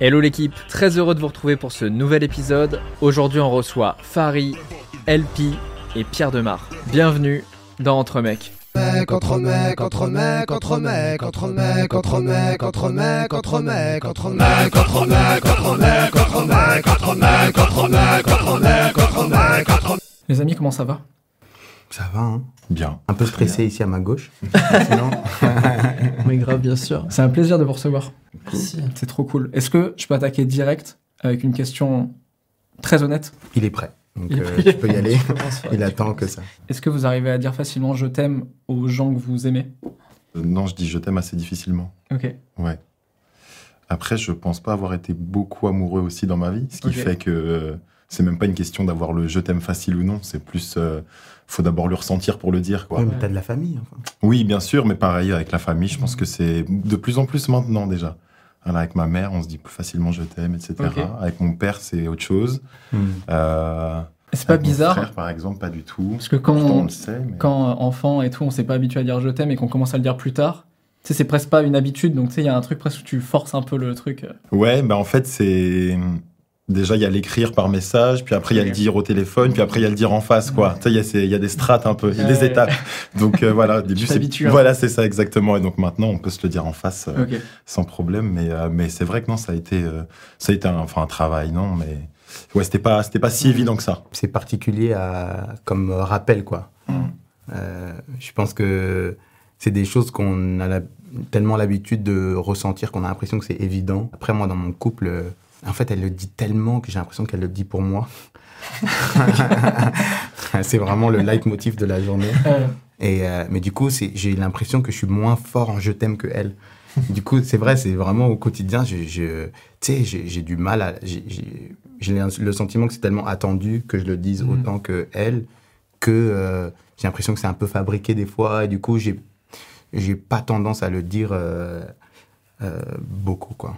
Hello l'équipe, très heureux de vous retrouver pour ce nouvel épisode. Aujourd'hui on reçoit Fari, LP et Pierre Demar. Bienvenue dans Entre Mecs. Les amis, comment ça va Ça va, hein Bien. Un peu stressé ici à ma gauche. Sinon, Oui, grave, bien sûr. C'est un plaisir de vous recevoir. C'est trop cool. Est-ce que je peux attaquer direct avec une question très honnête? Il est prêt. Donc Il est euh, tu peux y aller. Il attend que ça. Est-ce que vous arrivez à dire facilement je t'aime aux gens que vous aimez? Euh, non, je dis je t'aime assez difficilement. Ok. Ouais. Après, je pense pas avoir été beaucoup amoureux aussi dans ma vie, ce qui fait que euh, c'est même pas une question d'avoir le je t'aime facile ou non. C'est plus, euh, faut d'abord le ressentir pour le dire, quoi. Ouais, mais t'as de la famille. Enfin. Oui, bien sûr, mais pareil avec la famille, je pense que c'est de plus en plus maintenant déjà. Voilà, avec ma mère, on se dit plus facilement je t'aime, etc. Avec mon père, c'est autre chose. Hmm. Euh, C'est pas avec mon bizarre frère, par exemple, pas du tout. Parce que quand, Pourtant, on on- le sait, mais- quand euh, enfant et tout, on s'est pas habitué à dire je t'aime et qu'on commence à le dire plus tard, tu sais, c'est presque pas une habitude. Donc, tu sais, il y a un truc presque où tu forces un peu le truc. Ouais, bah en fait, c'est. Déjà, il y a l'écrire par message, puis après, il y a le dire au téléphone, puis après, il y a le dire en face, quoi. Tu sais, il y a y, des strates un peu, il y a des Ouais. étapes. Donc, euh, voilà, au début, c'est. hein. Voilà, c'est ça, exactement. Et donc, maintenant, on peut se le dire en face euh, sans problème. Mais, euh, mais c'est vrai que non, ça a été, euh, ça a été un, enfin, un travail, non, mais. Ouais, c'était pas, c'était pas si évident que ça. C'est particulier à, comme rappel, quoi. Euh, je pense que c'est des choses qu'on a la- tellement l'habitude de ressentir qu'on a l'impression que c'est évident. Après, moi, dans mon couple, euh, en fait, elle le dit tellement que j'ai l'impression qu'elle le dit pour moi. c'est vraiment le leitmotiv de la journée. Euh, Et, euh, mais du coup, c'est- j'ai l'impression que je suis moins fort en je t'aime que elle. du coup, c'est vrai, c'est vraiment au quotidien, je, je- tu sais, j'ai du mal à. j'ai- le sentiment que c'est tellement attendu que je le dise Mhm. autant que elle, que euh, j'ai l'impression que c'est un peu fabriqué des fois. Et du coup, j'ai j'ai pas tendance à le dire euh, beaucoup, quoi.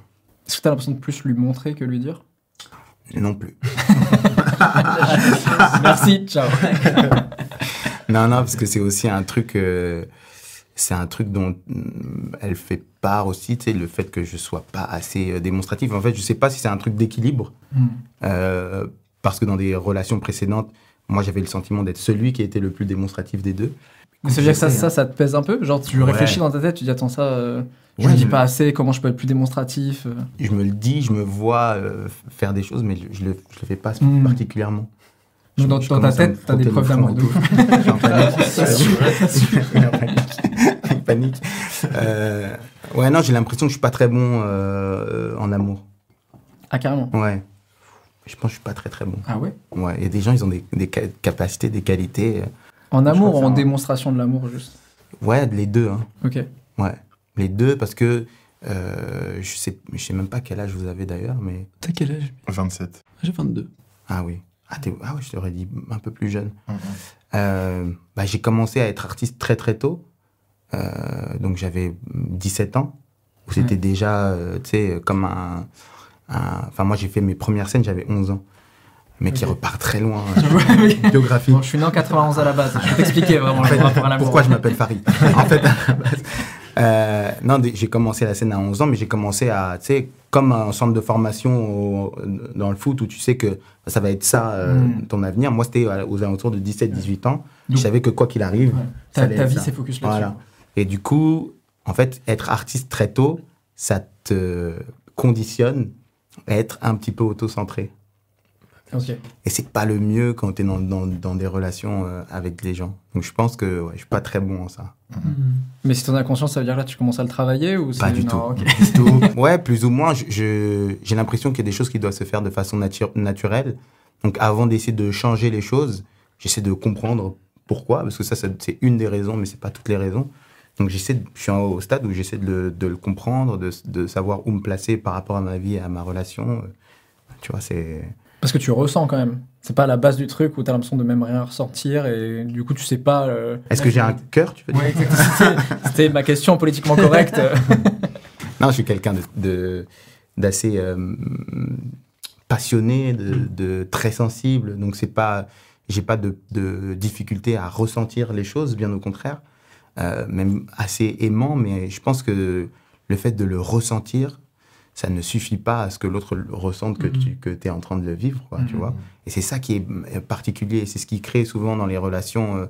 Est-ce que t'as l'impression de plus lui montrer que lui dire? Non plus. Merci, ciao. Non, non, parce que c'est aussi un truc. euh, c'est un truc dont mm, elle fait part aussi, tu sais, le fait que je sois pas assez euh, démonstratif. En fait, je sais pas si c'est un truc d'équilibre, Hmm. euh, parce que dans des relations précédentes, moi, j'avais le sentiment d'être celui qui était le plus démonstratif des deux. Mais ça veut dire que ça, ça, ça te pèse un peu? Genre, tu Ouais. réfléchis dans ta tête, tu dis attends, ça, euh, je Ouais, le dis pas assez, comment je peux être plus démonstratif euh. Je me le dis, je me vois euh, faire des choses, mais je, je le, je le fais pas Mm. particulièrement. Je- dans, je dans ta tête, t'as des frotter preuves d'amour de en panique. En panique. Euh, ouais, non, j'ai l'impression que je suis pas très bon euh, en amour. Ah, carrément. Ouais. Je pense que je suis pas très très bon. Ah ouais? Ouais, il y a des gens, ils ont des, des ca- capacités, des qualités. En amour ou en démonstration de l'amour, juste? Ouais, les deux. Hein. Ok. Ouais, les deux parce que euh, je sais, je sais même pas quel âge vous avez d'ailleurs, mais T'as quel âge? 27. J'ai 22. ah oui, ah, ah ouais, je t'aurais dit un peu plus jeune. Euh, bah, j'ai commencé à être artiste très très tôt, Euh, donc j'avais 17 ans, où c'était Ouais. déjà, euh, tu sais, comme un, enfin moi j'ai fait mes premières scènes, j'avais 11 ans, mais qui repart très loin, Oui. biographie. Bon, je suis né en 91 à la base. Je vais t'expliquer vraiment En fait, pourquoi je m'appelle Farid? En fait, à la base, euh, non, j'ai commencé la scène à 11 ans, mais j'ai commencé à, tu sais, comme un centre de formation au- dans le foot où tu sais que ça va être ça, euh, Mm. ton avenir. Moi, c'était euh, aux alentours de 17-18 ans. Donc- je savais que quoi qu'il arrive, Ouais. ça Ta, vie ça. s'est focus là-dessus. Voilà. Et du coup, en fait, être artiste très tôt, ça te conditionne à être un petit peu auto-centré. Ok. Et c'est pas le mieux quand tu es dans, dans, dans des relations euh, avec les gens. Donc je pense que ouais, je suis pas très bon en ça. Mais si t'en as conscience, ça veut dire que là, tu commences à le travailler ou Pas du non, tout. ok. Du tout. Ouais, plus ou moins. J'ai l'impression qu'il y a des choses qui doivent se faire de façon natu- naturelle. Donc avant d'essayer de changer les choses, j'essaie de comprendre pourquoi. Parce que ça, ça- c'est une des raisons, mais c'est pas toutes les raisons. Donc j'essaie, de- je suis au stade où j'essaie de le, de le comprendre, de, de savoir où me placer par rapport à ma vie et à ma relation. Tu vois, c'est. Parce que tu ressens quand même. C'est pas la base du truc où t'as l'impression de même rien ressentir et du coup tu sais pas. euh, Est-ce que j'ai un cœur, tu veux dire? Ouais, exactement. C'était- ma question politiquement correcte. Non, je suis quelqu'un de, de- d'assez euh, passionné, de, de très sensible. Donc c'est pas, j'ai pas de, de difficulté à ressentir les choses, bien au contraire. Euh, même assez aimant, mais je pense que le fait de le ressentir, ça ne suffit pas à ce que l'autre ressente que tu que es en train de le vivre, quoi, tu vois. Et c'est ça qui est euh, particulier, c'est ce qui crée souvent dans les relations euh,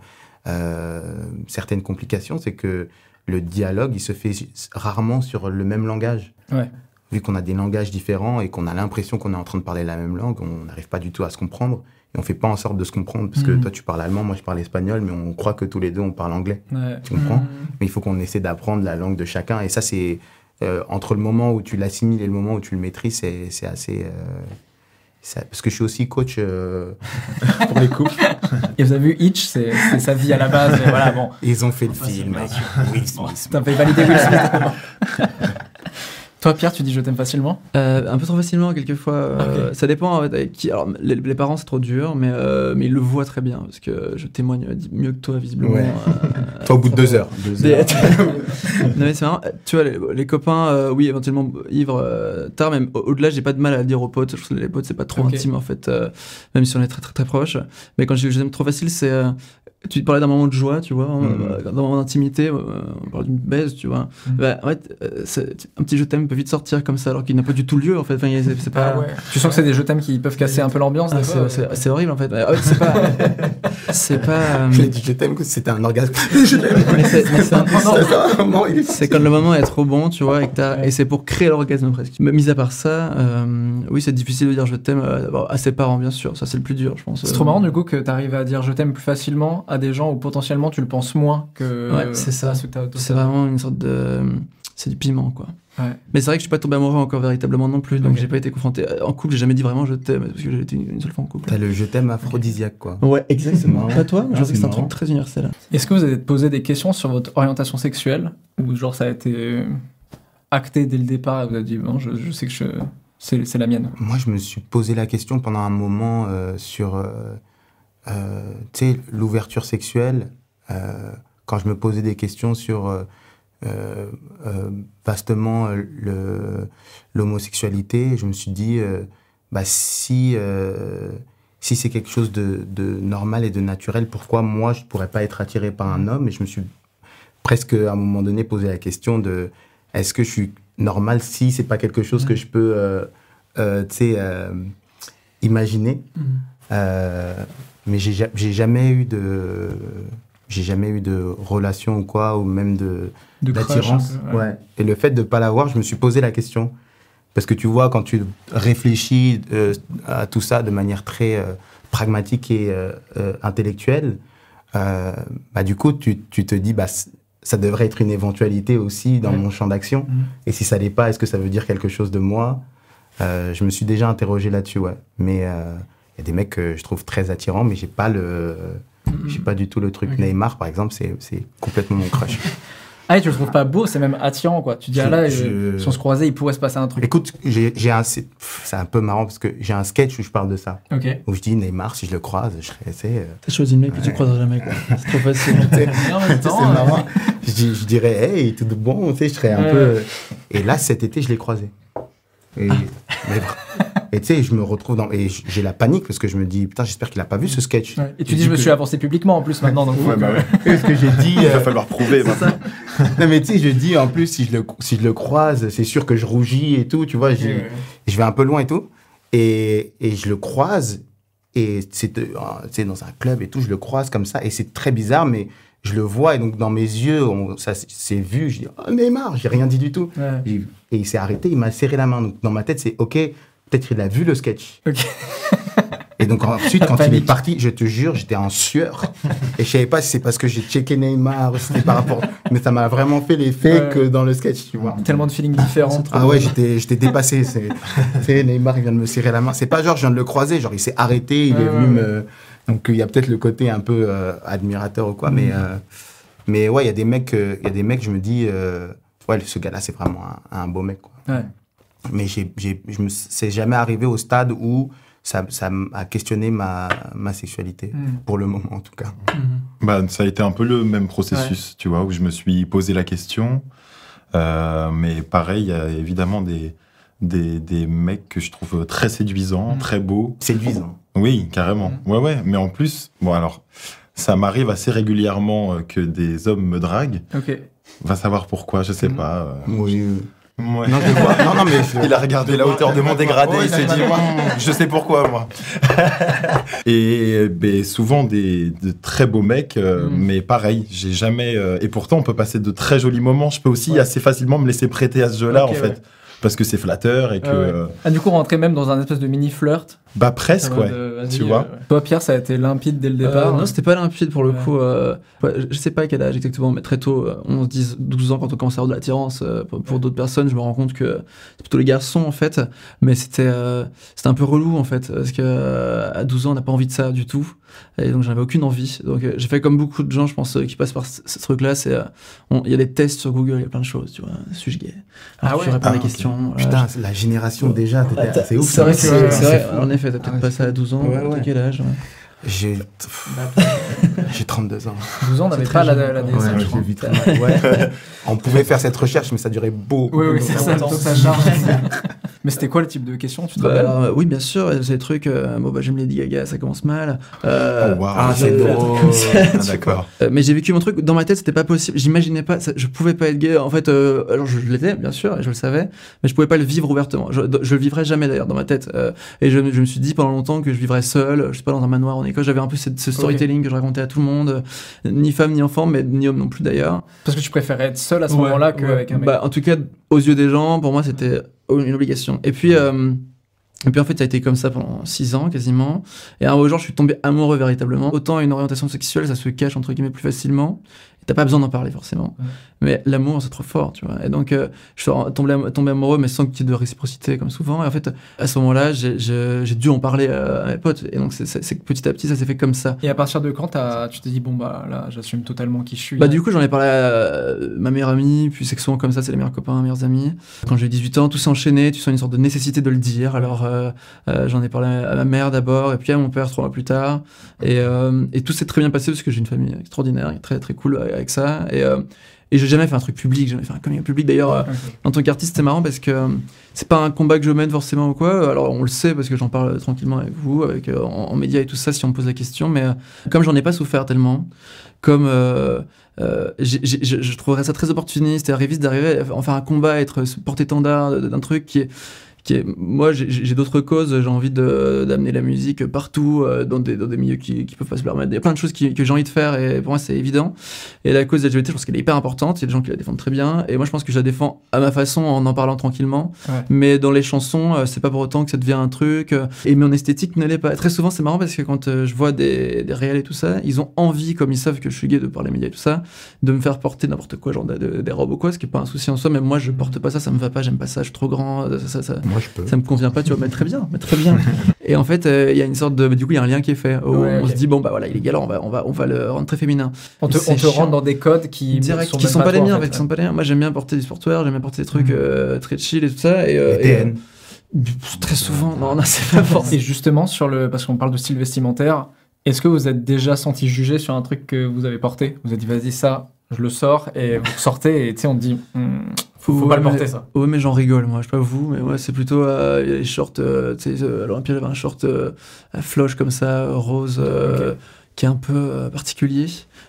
euh, certaines complications, c'est que le dialogue, il se fait rarement sur le même langage. Ouais. Vu qu'on a des langages différents et qu'on a l'impression qu'on est en train de parler la même langue, on n'arrive pas du tout à se comprendre. Et on fait pas en sorte de se comprendre, parce que Mhm. toi tu parles allemand, moi je parle espagnol, mais on croit que tous les deux on parle anglais. Ouais. Tu comprends? Mais il faut qu'on essaie d'apprendre la langue de chacun. Et ça, c'est euh, entre le moment où tu l'assimiles et le moment où tu le maîtrises, c'est c'est assez. euh, ça- parce que je suis aussi coach euh, pour les couples. Et vous avez vu Hitch, c'est sa vie à la base. mais voilà, bon. Ils ont fait le film Will Smith. T'as fait valider Will Smith. Toi, Pierre, tu dis je t'aime facilement Euh, un peu trop facilement, quelquefois. euh, Ok. Ça dépend en fait, avec qui. Alors, les, les parents, c'est trop dur, mais, euh, mais ils le voient très bien, parce que je témoigne mieux que toi, visiblement. Ouais. euh, Toi, au bout de deux heures. Deux heures. non mais c'est marrant, tu vois, les, les copains, euh, oui, éventuellement ivres euh, tard, même au- au-delà, j'ai pas de mal à le dire aux potes. Je trouve que les potes, c'est pas trop intime en fait, euh, même si on est très très très proches. Mais quand je dis je t'aime trop facile, c'est. Tu parlais d'un moment de joie, tu vois, euh, d'un moment d'intimité, euh, on parle d'une baise, tu vois. Bah, en fait, euh, un petit je t'aime peut vite sortir comme ça, alors qu'il n'a pas du tout lieu en fait. Enfin, il y a- c'est c'est pas. Tu sens que c'est des je t'aime qui peuvent casser un peu l'ambiance Ah, c'est- ouais. horrible en fait. Ouais, c'est pas. c'est pas. euh, Je l'ai dit, je t'aime, que c'était un orgasme. je t'aime. c'est- quand le moment est trop bon, tu vois, et, que t'as- Ouais. et c'est pour créer l'orgasme presque. Mais mis à part ça, euh, oui, c'est difficile de dire je t'aime euh, à ses parents, bien sûr. Ça, c'est le plus dur, je pense. C'est trop marrant du coup que t'arrives à dire je t'aime plus facilement à des gens où potentiellement tu le penses moins que Ouais, c'est ça. ceux que t'as autour. C'est vraiment une sorte de. C'est du piment, quoi. Ouais. Mais c'est vrai que je suis pas tombé amoureux encore véritablement non plus, donc Ok. j'ai pas été confronté. En couple, j'ai jamais dit vraiment je t'aime, parce que j'ai été une seule fois en couple. T'as le je t'aime aphrodisiaque, quoi. Ouais, exactement. marrant. Pas toi Je Ah, pense c'est que c'est un truc très universel. Est-ce que vous avez posé des questions sur votre orientation sexuelle ou genre ça a été euh, acté dès le départ et vous avez dit bon je, je sais que je c'est la mienne? Moi, je me suis posé la question pendant un moment euh, sur, euh, euh, tu sais, l'ouverture sexuelle. euh, quand je me posais des questions sur euh, vastement l'homosexualité, je me suis dit, bah, si, si c'est quelque chose de, de normal et de naturel, pourquoi moi, je pourrais pas être attiré par un homme? Et je me suis presque, à un moment donné, posé la question de, est-ce que je suis normal si c'est pas quelque chose que je peux, euh, euh, euh, imaginer? Euh, mais j'ai ja- j'ai jamais eu de j'ai jamais eu de relation ou quoi ou même de d'attirance ouais. ouais. et le fait de pas l'avoir je me suis posé la question parce que tu vois quand tu réfléchis euh, à tout ça de manière très euh, pragmatique et euh, intellectuelle bah du coup tu, tu te dis bah ça devrait être une éventualité aussi dans Ouais. mon champ d'action Mhm. et si ça l'est pas est-ce que ça veut dire quelque chose de moi? Je me suis déjà interrogé là-dessus ouais mais y a des mecs que je trouve très attirants, mais j'ai pas le, j'ai pas du tout le truc. Neymar, par exemple, c'est, c'est complètement mon crush. Ah et tu le trouves pas beau, c'est même attirant quoi. Tu dis Je- ah là je- euh, si on se croisait il pourrait se passer un truc. Écoute, j'ai, j'ai un, c'est, un peu marrant parce que j'ai un sketch où je parle de ça, Ok. où je dis Neymar, si je le croise, je serais, euh, T'as choisi le mec que tu croiseras jamais, quoi. C'est trop facile. C'est euh, marrant. je, dis- je dirais, hey, tout de bon, tu sais, je serais un Ouais. peu. Et là, cet été, je l'ai croisé. Et, mais vra- et tu sais, je me retrouve dans. Et j'ai la panique parce que je me dis, putain, j'espère qu'il a pas vu ce sketch. ouais. Et tu dis je me que- suis avancé publiquement en plus maintenant donc. Ouais, bah ouais. Parce que j'ai dit. Il euh, va falloir prouver maintenant. non, mais tu sais, je dis, en plus, si je le, si je le croise, c'est sûr que je rougis et tout, tu vois, ouais. je vais un peu loin et tout. Et, et je le croise, et c'est euh, tu sais, dans un club et tout, je le croise comme ça, et c'est très bizarre, mais je le vois, et donc dans mes yeux, on- ça s- c'est vu, je dis, oh Neymar, j'ai rien dit du tout. Ouais. Et il s'est arrêté, il m'a serré la main. Donc dans ma tête, c'est ok, peut-être qu'il a vu le sketch. Et donc ensuite, quand il est parti, je te jure, j'étais en sueur. Et je savais pas si c'est parce que j'ai checké Neymar, c'était par rapport. Mais ça m'a vraiment fait l'effet que dans le sketch, tu vois. Tellement de feelings différents. Ah ouais, j'étais, j'étais dépassé. C'est, Neymar, il vient de me serrer la main. C'est pas genre, je viens de le croiser, genre, il s'est arrêté, il Ouais, est ouais, venu ouais. me. Donc, il y a peut-être le côté un peu euh, admirateur ou quoi, mais, euh, Mais ouais, il y a des mecs, euh, il y a des mecs, je me dis, ouais, ce gars-là, c'est vraiment un, un beau mec. Quoi. Mais j'ai, j'ai, je me, c'est jamais arrivé au stade où ça, ça a questionné ma, ma sexualité, Mm. pour le moment en tout cas. Bah, ça a été un peu le même processus, tu vois, où je me suis posé la question. Euh, mais pareil, il y a évidemment des, des, des mecs que je trouve très séduisants, Mm. très beaux. Séduisant. Oui, carrément. Ouais, ouais. Mais en plus, bon, alors, ça m'arrive assez régulièrement euh, que des hommes me draguent. Ok. Va savoir pourquoi, je sais pas. euh. Oui. Ouais. Non, je vois. Non, non, mais Il a regardé la hauteur de mon dégradé, il s'est dit, je sais pourquoi, moi. et ben, souvent des, de très beaux mecs, euh, Mm. mais pareil, j'ai jamais. euh, et pourtant, on peut passer de très jolis moments. Je peux aussi Ouais. assez facilement me laisser prêter à ce jeu-là, en fait. ouais. Parce que c'est flatteur et que. Ah ouais. euh, Ah, du coup, rentrer même dans un espèce de mini flirt. Bah, presque, En mode, ouais. euh, tu vois. euh, Toi, Pierre, ça a été limpide dès le départ. Euh, non, c'était pas limpide pour le Ouais. coup. euh, ouais, je sais pas à quel âge exactement, mais très tôt, euh, 11, 10, 12 ans, quand on commence à avoir de l'attirance euh, pour, pour d'autres personnes, je me rends compte que c'est plutôt les garçons en fait. Mais c'était euh, c'était un peu relou en fait, parce que euh, à 12 ans, on n'a pas envie de ça du tout. Et donc, j'avais aucune envie. Donc, euh, j'ai fait comme beaucoup de gens, je pense, euh, qui passent par ce, ce truc-là. C'est euh, on- il y a des tests sur Google, il y a plein de choses, tu vois. Suis-je gay Ah Alors, ouais Tu réponds à Ah, des ok. questions. voilà. Putain, la génération déjà, Ah, c'est ouf. C'est vrai, c'est vrai. Effet, t'as peut-être Ah, pas ça à 12 ans. Ouais, ouais. quel âge. J'ai j'ai 32 ans. 12 ans, on n'avait pas la, la quoi. DSL, Ouais, je crois. j'ai vite remarqué. Ouais. On pouvait faire cette recherche, mais ça durait beaucoup. Oui, oui, c'est ça, sa charge. Mais c'était quoi le type de question Tu te Bah, euh, oui, bien sûr, c'est des trucs. euh, bon, bah, j'aime Lady Gaga, ça commence mal. Euh, Oh, waouh. Ah, c'est drôle. Ah, d'accord. euh, mais j'ai vécu mon truc dans ma tête, c'était pas possible. J'imaginais pas, ça- je pouvais pas être gay. En fait, euh, alors je, je l'étais, bien sûr, et je le savais, mais je pouvais pas le vivre ouvertement. Je, je le vivrais jamais d'ailleurs dans ma tête. Euh, et je, je me suis dit pendant longtemps que je vivrais seul, je sais pas, dans un manoir en école. J'avais un peu cette- ce storytelling que je racontais à tout le monde, ni femme ni enfant, mais ni homme non plus d'ailleurs. Parce que tu préférais être seul à ce Ouais, moment-là ouais. qu'avec un mec. Bah, en tout cas, aux yeux des gens, pour moi, c'était une obligation. Et puis, euh, et puis en fait, ça a été comme ça pendant six ans quasiment. Et un beau jour, je suis tombé amoureux véritablement. Autant une orientation sexuelle, ça se cache entre guillemets plus facilement. T'as pas besoin d'en parler forcément. Ouais. Mais l'amour, c'est trop fort, tu vois. Et donc, euh, je suis tombé, tombé amoureux, mais sans qu'il y ait de réciprocité, comme souvent. Et en fait, à ce moment-là, j'ai- dû en parler à, à mes potes. Et donc, c'est- que petit à petit, ça s'est fait comme ça. Et à partir de quand t'as- tu t'es dit, bon, bah là, j'assume totalement qui je suis Bah du coup j'en ai parlé à euh, ma meilleure amie, puis c'est que souvent comme ça c'est les meilleurs copains, meilleurs amis. Quand j'ai eu 18 ans, tout s'est enchaîné, tu sens une sorte de nécessité de le dire. Alors euh, euh, j'en ai parlé à ma mère d'abord, et puis à mon père trois mois plus tard. Et, euh, et tout s'est très bien passé parce que j'ai une famille extraordinaire, très très cool avec ça. Et, euh, et j'ai jamais fait un truc public, j'ai jamais fait un coming public. D'ailleurs, euh, en tant qu'artiste, c'est marrant parce que euh, c'est pas un combat que je mène forcément ou quoi. Alors on le sait parce que j'en parle tranquillement avec vous, avec euh, en, en médias et tout ça si on me pose la question. Mais euh, comme j'en ai pas souffert tellement, comme euh, euh, je trouverais ça très opportuniste et arriviste d'arriver à en faire un combat, être porte-étendard d'un truc qui est qui est, moi j'ai- d'autres causes, j'ai envie de- d'amener la musique partout, euh, dans, des, dans des milieux qui, qui peuvent pas se permettre. Il y a plein de choses qui- que j'ai envie de faire et pour moi c'est évident. Et la cause LGBT, je pense qu'elle est hyper importante, il y a des gens qui la défendent très bien, et moi je pense que je la défends à ma façon en en parlant tranquillement. Ouais. Mais dans les chansons, euh, c'est pas pour autant que ça devient un truc. euh, et mon esthétique ne l'est pas. Très souvent, c'est marrant parce que quand euh, je vois des, des réels et tout ça, ils ont envie, comme ils savent que je suis gay de par les médias et tout ça, de me faire porter n'importe quoi, genre de- de- des robes ou quoi, ce qui est pas un souci en soi. Mais moi, je porte pas ça, ça me va pas, j'aime pas ça, je suis trop grand, ça, ça, ça, Moi, je peux. ça me convient pas, tu vois, mais très bien, mais très bien. et en fait, euh, il y a une sorte de, du coup, il y a un lien qui est fait. où Ouais, on se dit bon bah voilà, il est galant, on va, on va, on va le rendre très féminin. On te, on te rentre dans des codes qui, Direct, sont qui sont pas, les miens, en fait, qui sont pas les miens. Moi, j'aime bien porter des sportwear, j'aime bien porter des trucs Mhm. euh, très chill et tout ça. Et, euh, Et et, euh, très souvent, non, non, c'est pas forcément. Et justement, sur le, parce qu'on parle de style vestimentaire, est-ce que vous êtes déjà senti jugé sur un truc que vous avez porté? Vous avez dit, vas-y, ça, je le sors, et vous sortez, et tu sais, on te dit, Hmm, faut, Ouais, pas le mais- porter, ça. Ouais, mais j'en rigole, moi, je sais pas vous, mais moi, c'est plutôt euh, les shorts, euh, tu sais, euh, à l'Olympia, j'avais un short euh, à floche comme ça, euh, rose, qui est un peu particulier.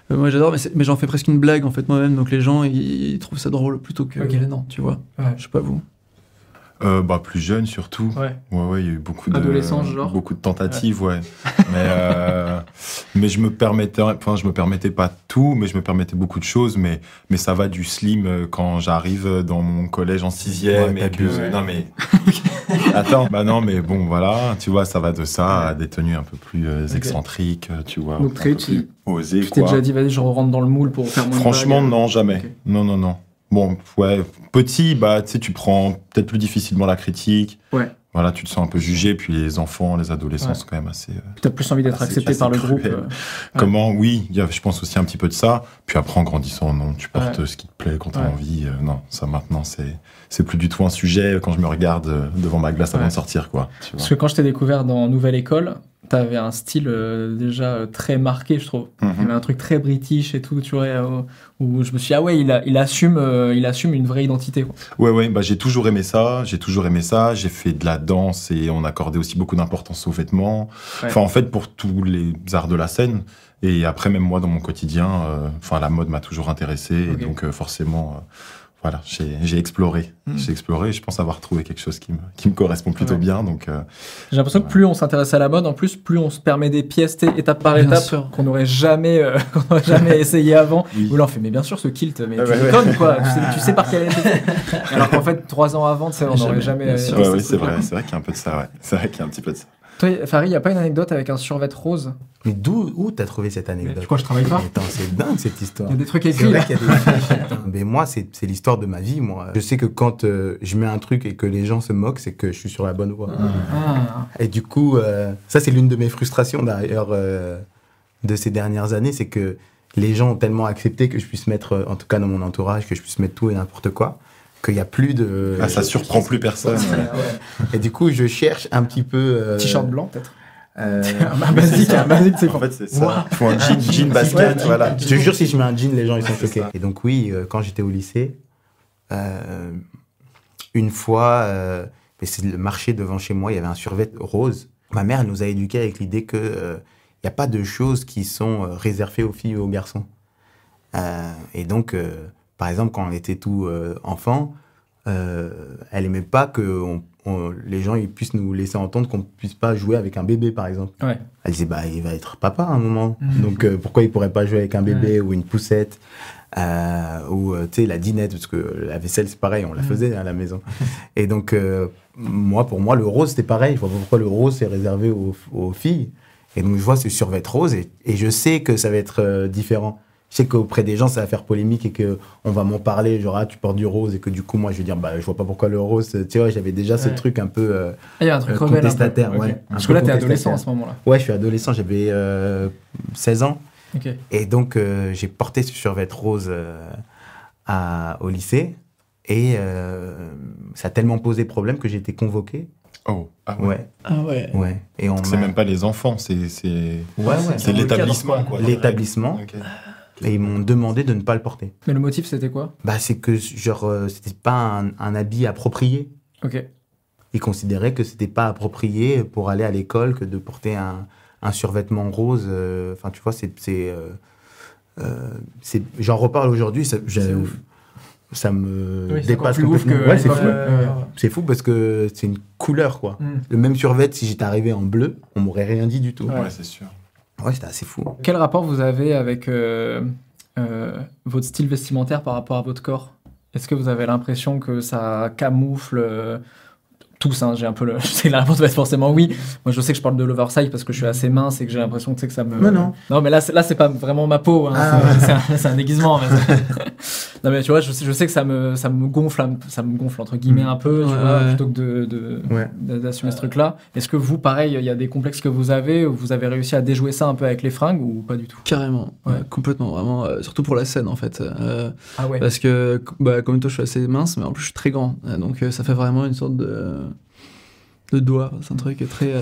Moi, j'adore, mais, mais j'en fais presque une blague, en fait, moi-même, donc les gens, ils, ils trouvent ça drôle plutôt que Ok. gênant, tu vois. Ouais. Je sais pas vous. Euh, bah, plus jeune surtout. Ouais. Ouais, ouais, il y a eu beaucoup de, Adolescence, genre beaucoup de tentatives, ouais. mais, euh, mais je me permettais, enfin, je me permettais pas tout, mais je me permettais beaucoup de choses, mais, mais ça va du slim euh, quand j'arrive dans mon collège en sixième Ouais, et que, non mais, attends, bah non, mais bon, voilà, tu vois, ça va de ça à des tenues un peu plus excentriques, tu vois. Donc, très osées, Tu t'es déjà dit, vas-y, je rentre dans le moule pour faire de Franchement, non, jamais. Non, non, non. Bon, ouais, petit, bah, tu sais, tu prends peut-être plus difficilement la critique. Ouais. Voilà, tu te sens un peu jugé, puis les enfants, les adolescents Ouais. sont quand même assez. euh, T'as plus envie d'être c'est- accepté c'est par le cruel. groupe. euh. Comment, oui, y a, je pense aussi un petit peu de ça. Puis après, en grandissant, non, tu portes Ouais. ce qui te plaît quand tu as envie. euh, non, ça maintenant, c'est, c'est plus du tout un sujet quand je me regarde devant ma glace avant de sortir, quoi. tu Parce que quand je t'ai découvert dans Nouvelle École, t'avais un style euh, déjà euh, très marqué, je trouve. Il y Mhm. avait un truc très british et tout, tu vois, euh, où je me suis dit, ah ouais, il, a- il, assume, euh, il assume une vraie identité. Quoi. Ouais, ouais, bah, j'ai toujours aimé ça. J'ai toujours aimé ça. J'ai fait de la danse et on accordait aussi beaucoup d'importance aux vêtements. Ouais. Enfin, en fait, pour tous les arts de la scène. Et après, même moi, dans mon quotidien, enfin, la mode m'a toujours intéressé. Et donc, forcément, voilà, j'ai j'ai exploré. Mhm. J'ai exploré et je pense avoir trouvé quelque chose qui me, qui me correspond plutôt Ouais. bien. Donc, euh, J'ai l'impression que plus on s'intéresse à la mode, en plus, plus on se permet des pièces étape par Bien étape qu'on n'aurait jamais, euh, qu'on n'aurait jamais essayé avant. Oui. Où là, on fait, mais bien sûr, ce kilt, mais Ah tu ouais, quoi. Tu sais, tu sais par quel été fait. Alors qu'en fait, trois ans avant, tu sais, on n'aurait Jamais, jamais. euh, sûr. ouais, ouais, c'est vrai. C'est vrai qu'il y a un peu de ça, ouais. C'est vrai qu'il y a un petit peu de ça. Toi, Farid, il n'y a pas une anecdote avec un survêt rose Mais d'où où t'as trouvé cette Mais anecdote Tu crois que je travaille pas Mais Attends, c'est dingue cette histoire. Il y a des trucs écrits vrai y a des. Mais moi, c'est c'est l'histoire de ma vie, moi. Je sais que quand euh, je mets un truc et que les gens se moquent, c'est que je suis sur la bonne voie. Ah. Et du coup, euh, ça, c'est l'une de mes frustrations d'ailleurs euh, de ces dernières années, c'est que les gens ont tellement accepté que je puisse mettre, en tout cas dans mon entourage, que je puisse mettre tout et n'importe quoi, qu'il n'y a plus de. Ah, ça surprend plus personne. Et du coup, je cherche un petit peu. euh, T-shirt blanc, peut-être euh, Un basique, un basique, c'est En fait, c'est ça. Il faut un jean, jean basket, Ouais, voilà. Je te jure, si je mets un jean, les gens ils sont choqués. Et donc oui, euh, quand j'étais au lycée, euh, une fois, euh, c'est le marché devant chez moi, il y avait un survêt rose. Ma mère elle nous a éduqués avec l'idée que euh, il n'y a pas de choses qui sont euh, réservées aux filles et aux garçons. Euh, et donc, euh, par exemple, quand on était tout euh, enfant, euh, elle aimait pas que on- on- les gens ils puissent nous laisser entendre qu'on puisse pas jouer avec un bébé, par exemple. Ouais. Elle disait, bah, il va être papa à un moment. Mhm. Donc, euh, pourquoi il pourrait pas jouer avec un bébé ou une poussette euh, Ou, tu sais, la dinette, parce que la vaisselle, c'est pareil, on la faisait à la maison. Et donc, moi, pour moi, le rose, c'était pareil. Je vois pas pourquoi le rose, c'est réservé aux, aux filles. Et donc, je vois ce survêt rose et, et je sais que ça va être différent. Je sais qu'auprès des gens, ça va faire polémique et que on va m'en parler, genre, ah, tu portes du rose, et que du coup, moi, je vais dire, bah, je vois pas pourquoi le rose. Tu vois, j'avais déjà ce Ouais. truc un peu. euh, Ah, il y a un truc Euh, rebelle. un peu. contestataire, ouais. Parce que peu là, t'es adolescent à ce moment-là. Ouais, je suis adolescent, j'avais euh, 16 ans. Et donc, euh, j'ai porté ce survêt rose euh, à- au lycée. Et euh, ça a tellement posé problème que j'ai été convoqué. Oh, ah ouais. Ouais, Ah ouais. ouais. Et on C'est même pas les enfants, c'est c'est Ouais, ouais. c'est l'établissement, quoi. L'établissement. Ok. Et ils m'ont demandé de ne pas le porter. Mais le motif, c'était quoi? Bah, c'est que, genre, euh, c'était pas un, un habit approprié. Ok. Ils considéraient que c'était pas approprié pour aller à l'école que de porter un, un survêtement rose. euh, Enfin, tu vois, c'est. c'est, euh, euh, J'en reparle aujourd'hui, ça, j'ai- C'est ouf. ça me Oui, dépasse complètement. que. Ouais, c'est fou. C'est fou parce que c'est une couleur, quoi. Hmm. Le même survêt, si j'étais arrivé en bleu, on m'aurait rien dit du tout. Ouais. Ouais, c'est sûr. Ouais, c'était assez fou. Quel rapport vous avez avec euh, euh, votre style vestimentaire par rapport à votre corps? Est-ce que vous avez l'impression que ça camoufle euh, tous hein, J'ai un peu le. Je sais que la réponse va être forcément oui. Moi, je sais que je parle de l'oversize parce que je suis assez mince et que j'ai l'impression sais, que ça me. Non, non. Non, mais là, c'est- là, c'est pas vraiment ma peau. hein. Ah, C'est- un, déguisement. mais non, mais tu vois, je sais, je sais que ça me, ça me gonfle, ça me gonfle entre guillemets un peu, tu Ouais, vois, ouais. plutôt que de, de- Ouais. d'a- d'assumer ce truc-là. Est-ce que vous, pareil, il y a des complexes que vous avez, ou vous avez réussi à déjouer ça un peu avec les fringues ou pas du tout? Carrément, Ouais. ouais, complètement, vraiment, euh, surtout pour la scène en fait. Euh, Ah ouais. Parce que, bah, comme toi, je suis assez mince, mais en plus, je suis très grand. Euh, Donc, euh, ça fait vraiment une sorte de. De doigt. C'est un truc très, euh,